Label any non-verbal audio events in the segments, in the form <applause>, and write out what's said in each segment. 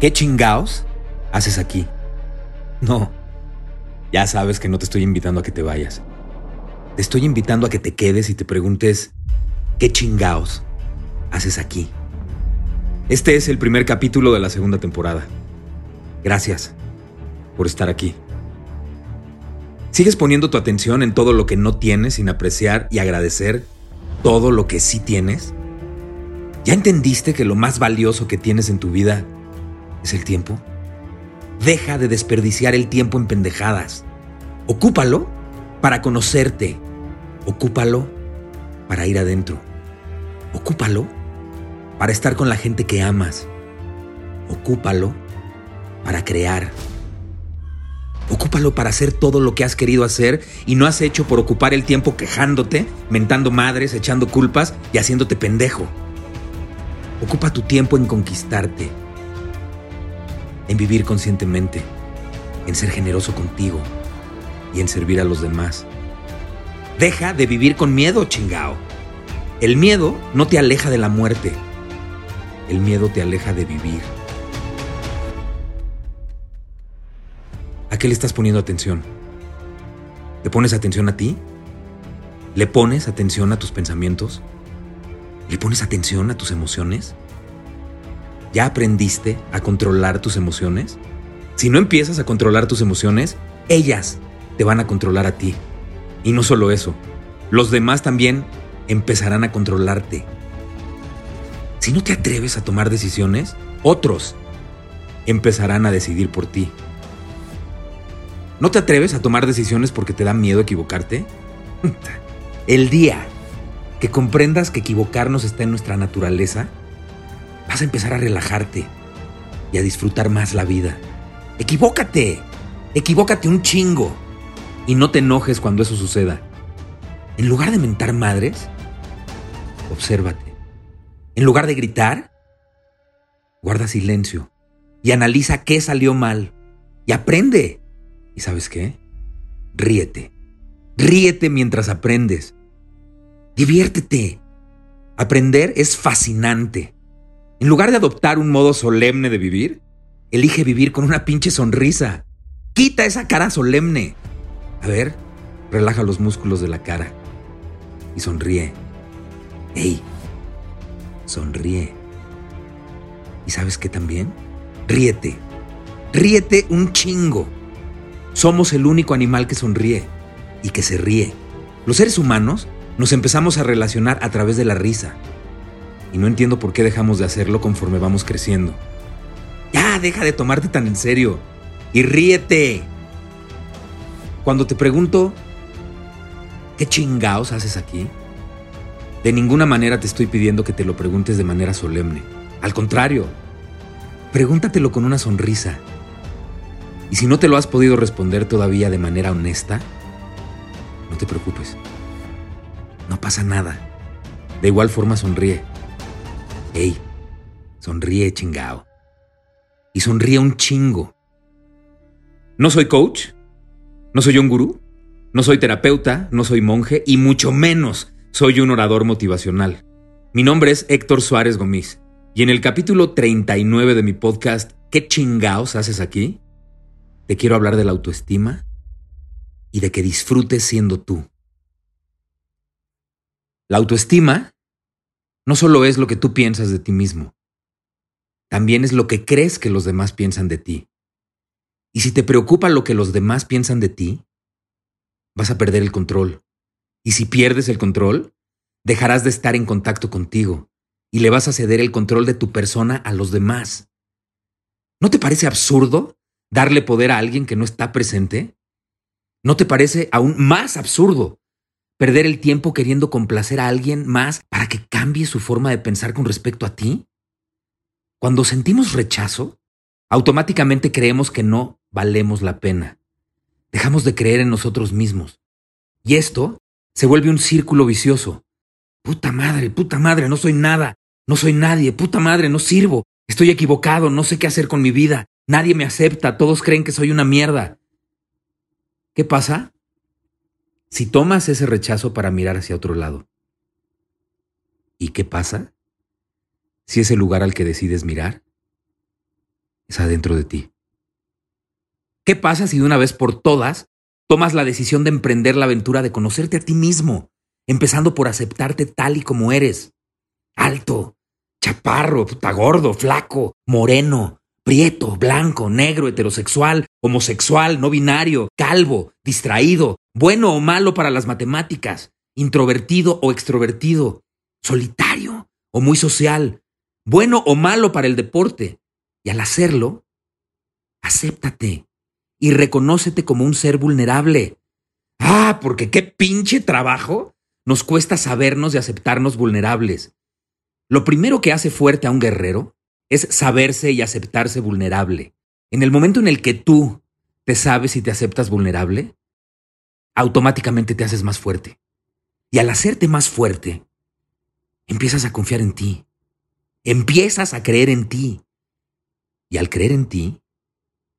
¿Qué chingaos haces aquí? No, ya sabes que no te estoy invitando a que te vayas. Te estoy invitando a que te quedes y te preguntes, ¿qué chingaos haces aquí? Este es el primer capítulo de la segunda temporada. Gracias por estar aquí. ¿Sigues poniendo tu atención en todo lo que no tienes sin apreciar y agradecer todo lo que sí tienes? ¿Ya entendiste que lo más valioso que tienes en tu vida el tiempo? Deja de desperdiciar el tiempo en pendejadas. Ocúpalo para conocerte. Ocúpalo para ir adentro. Ocúpalo para estar con la gente que amas. Ocúpalo para crear. Ocúpalo para hacer todo lo que has querido hacer y no has hecho por ocupar el tiempo quejándote, mentando madres, echando culpas y haciéndote pendejo. Ocupa tu tiempo en conquistarte en vivir conscientemente, en ser generoso contigo y en servir a los demás. Deja de vivir con miedo, chingao. El miedo no te aleja de la muerte. El miedo te aleja de vivir. ¿A qué le estás poniendo atención? ¿Le pones atención a ti? ¿Le pones atención a tus pensamientos? ¿Le pones atención a tus emociones? ¿Ya aprendiste a controlar tus emociones? Si no empiezas a controlar tus emociones, ellas te van a controlar a ti. Y no solo eso, los demás también empezarán a controlarte. Si no te atreves a tomar decisiones, otros empezarán a decidir por ti. ¿No te atreves a tomar decisiones porque te da miedo equivocarte? <laughs> El día que comprendas que equivocarnos está en nuestra naturaleza, vas a empezar a relajarte y a disfrutar más la vida. Equivócate, equivócate un chingo y no te enojes cuando eso suceda. En lugar de mentar madres, obsérvate. En lugar de gritar, guarda silencio y analiza qué salió mal y aprende. ¿Y sabes qué? Ríete. Ríete mientras aprendes. Diviértete. Aprender es fascinante. En lugar de adoptar un modo solemne de vivir, elige vivir con una pinche sonrisa. Quita esa cara solemne. A ver, relaja los músculos de la cara y sonríe. ¡Ey! Sonríe. ¿Y sabes qué también? Ríete. Ríete un chingo. Somos el único animal que sonríe y que se ríe. Los seres humanos nos empezamos a relacionar a través de la risa y no entiendo por qué dejamos de hacerlo conforme vamos creciendo. Ya, deja de tomarte tan en serio y ríete. Cuando te pregunto, ¿qué chingaos haces aquí? De ninguna manera te estoy pidiendo que te lo preguntes de manera solemne. Al contrario, pregúntatelo con una sonrisa. Y si no te lo has podido responder todavía de manera honesta, no te preocupes. No pasa nada. De igual forma sonríe. Sonríe chingao. Y sonríe un chingo. No soy coach, no soy un gurú, no soy terapeuta, no soy monje y mucho menos soy un orador motivacional. Mi nombre es Héctor Suárez Gómez y en el capítulo 39 de mi podcast ¿Qué chingaos haces aquí? Te quiero hablar de la autoestima y de que disfrutes siendo tú. La autoestima no solo es lo que tú piensas de ti mismo, también es lo que crees que los demás piensan de ti. Y si te preocupa lo que los demás piensan de ti, vas a perder el control. Y si pierdes el control, dejarás de estar en contacto contigo y le vas a ceder el control de tu persona a los demás. ¿No te parece absurdo darle poder a alguien que no está presente? ¿No te parece aún más absurdo perder el tiempo queriendo complacer a alguien más para que cambie su forma de pensar con respecto a ti? Cuando sentimos rechazo, automáticamente creemos que no valemos la pena. Dejamos de creer en nosotros mismos. Y esto se vuelve un círculo vicioso. Puta madre, puta madre, no soy nada, no soy nadie, puta madre, no sirvo, estoy equivocado, no sé qué hacer con mi vida, nadie me acepta, todos creen que soy una mierda. ¿Qué pasa? Si tomas ese rechazo para mirar hacia otro lado. ¿Y qué pasa? Si ese lugar al que decides mirar es adentro de ti. ¿Qué pasa si de una vez por todas tomas la decisión de emprender la aventura de conocerte a ti mismo, empezando por aceptarte tal y como eres? Alto, chaparro, puta gordo, flaco, moreno, prieto, blanco, negro, heterosexual, homosexual, no binario, calvo, distraído, bueno o malo para las matemáticas, introvertido o extrovertido, solitario o muy social, bueno o malo para el deporte. Y al hacerlo, acéptate y reconócete como un ser vulnerable. Ah, porque qué pinche trabajo nos cuesta sabernos y aceptarnos vulnerables. Lo primero que hace fuerte a un guerrero es saberse y aceptarse vulnerable. En el momento en el que tú te sabes y te aceptas vulnerable, automáticamente te haces más fuerte. Y al hacerte más fuerte, empiezas a confiar en ti. Empiezas a creer en ti. Y al creer en ti,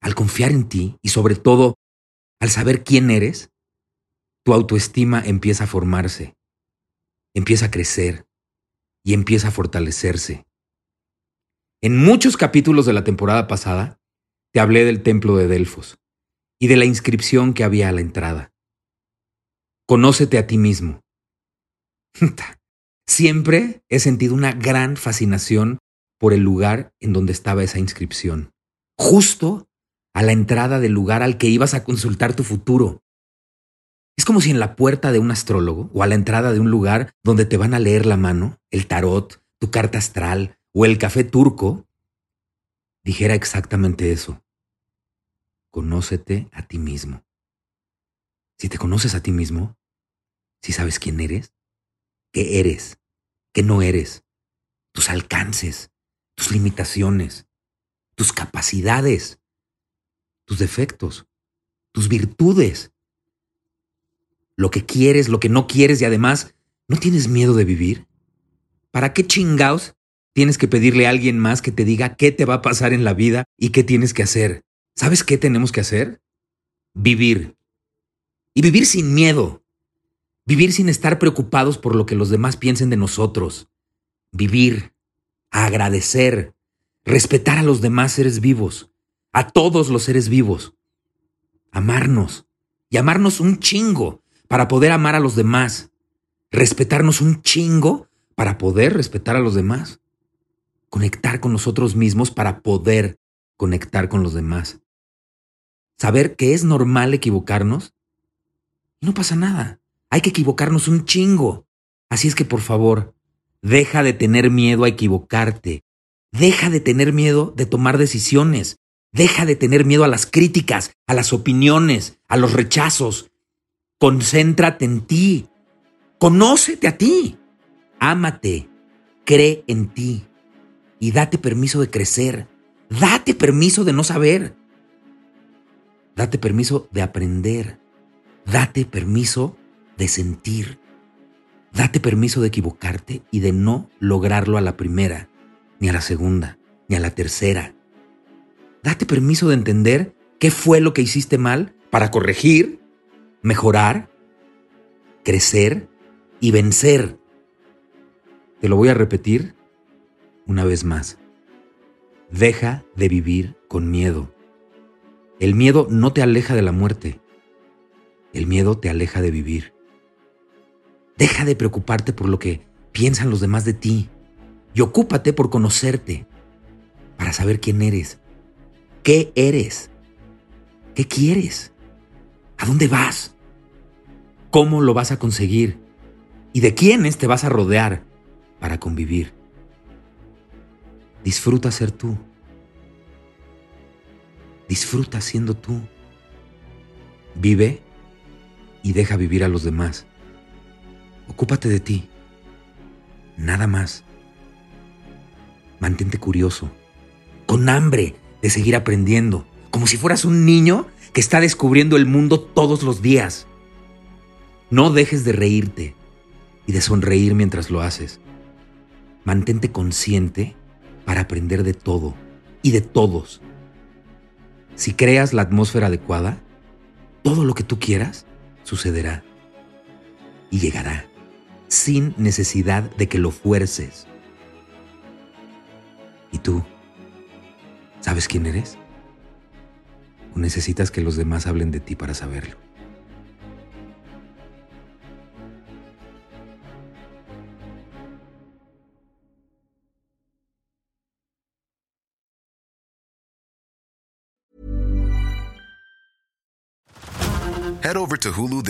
al confiar en ti y sobre todo al saber quién eres, tu autoestima empieza a formarse, empieza a crecer y empieza a fortalecerse. En muchos capítulos de la temporada pasada te hablé del templo de Delfos y de la inscripción que había a la entrada. Conócete a ti mismo. <laughs> Siempre he sentido una gran fascinación por el lugar en donde estaba esa inscripción, justo a la entrada del lugar al que ibas a consultar tu futuro. Es como si en la puerta de un astrólogo o a la entrada de un lugar donde te van a leer la mano, el tarot, tu carta astral o el café turco, dijera exactamente eso. Conócete a ti mismo. Si te conoces a ti mismo, si sabes quién eres, qué eres, qué no eres, tus alcances, tus limitaciones, tus capacidades, tus defectos, tus virtudes, lo que quieres, lo que no quieres y además, ¿no tienes miedo de vivir? ¿Para qué chingaos tienes que pedirle a alguien más que te diga qué te va a pasar en la vida y qué tienes que hacer? ¿Sabes qué tenemos que hacer? Vivir. Y vivir sin miedo. Vivir sin estar preocupados por lo que los demás piensen de nosotros. Vivir. Agradecer. Respetar a los demás seres vivos a todos los seres vivos. Amarnos y amarnos un chingo para poder amar a los demás. Respetarnos un chingo para poder respetar a los demás. Conectar con nosotros mismos para poder conectar con los demás. Saber que es normal equivocarnos y no pasa nada. Hay que equivocarnos un chingo. Así es que por favor, deja de tener miedo a equivocarte. Deja de tener miedo de tomar decisiones. Deja de tener miedo a las críticas, a las opiniones, a los rechazos. Concéntrate en ti. Conócete a ti. Ámate. Cree en ti. Y date permiso de crecer. Date permiso de no saber. Date permiso de aprender. Date permiso de sentir. Date permiso de equivocarte y de no lograrlo a la primera, ni a la segunda, ni a la tercera, date permiso de entender qué fue lo que hiciste mal para corregir, mejorar, crecer y vencer. Te lo voy a repetir una vez más. Deja de vivir con miedo. El miedo no te aleja de la muerte. El miedo te aleja de vivir. Deja de preocuparte por lo que piensan los demás de ti y ocúpate por conocerte para saber quién eres ¿Qué eres? ¿Qué quieres? ¿A dónde vas? ¿Cómo lo vas a conseguir? ¿Y de quiénes te vas a rodear para convivir? Disfruta ser tú. Disfruta siendo tú. Vive y deja vivir a los demás. Ocúpate de ti. Nada más. Mantente curioso, con hambre de seguir aprendiendo, como si fueras un niño que está descubriendo el mundo todos los días. No dejes de reírte y de sonreír mientras lo haces. Mantente consciente para aprender de todo y de todos. Si creas la atmósfera adecuada, todo lo que tú quieras sucederá y llegará sin necesidad de que lo fuerces. ¿Y tú? ¿Sabes quién eres? ¿O necesitas que los demás hablen de ti para saberlo?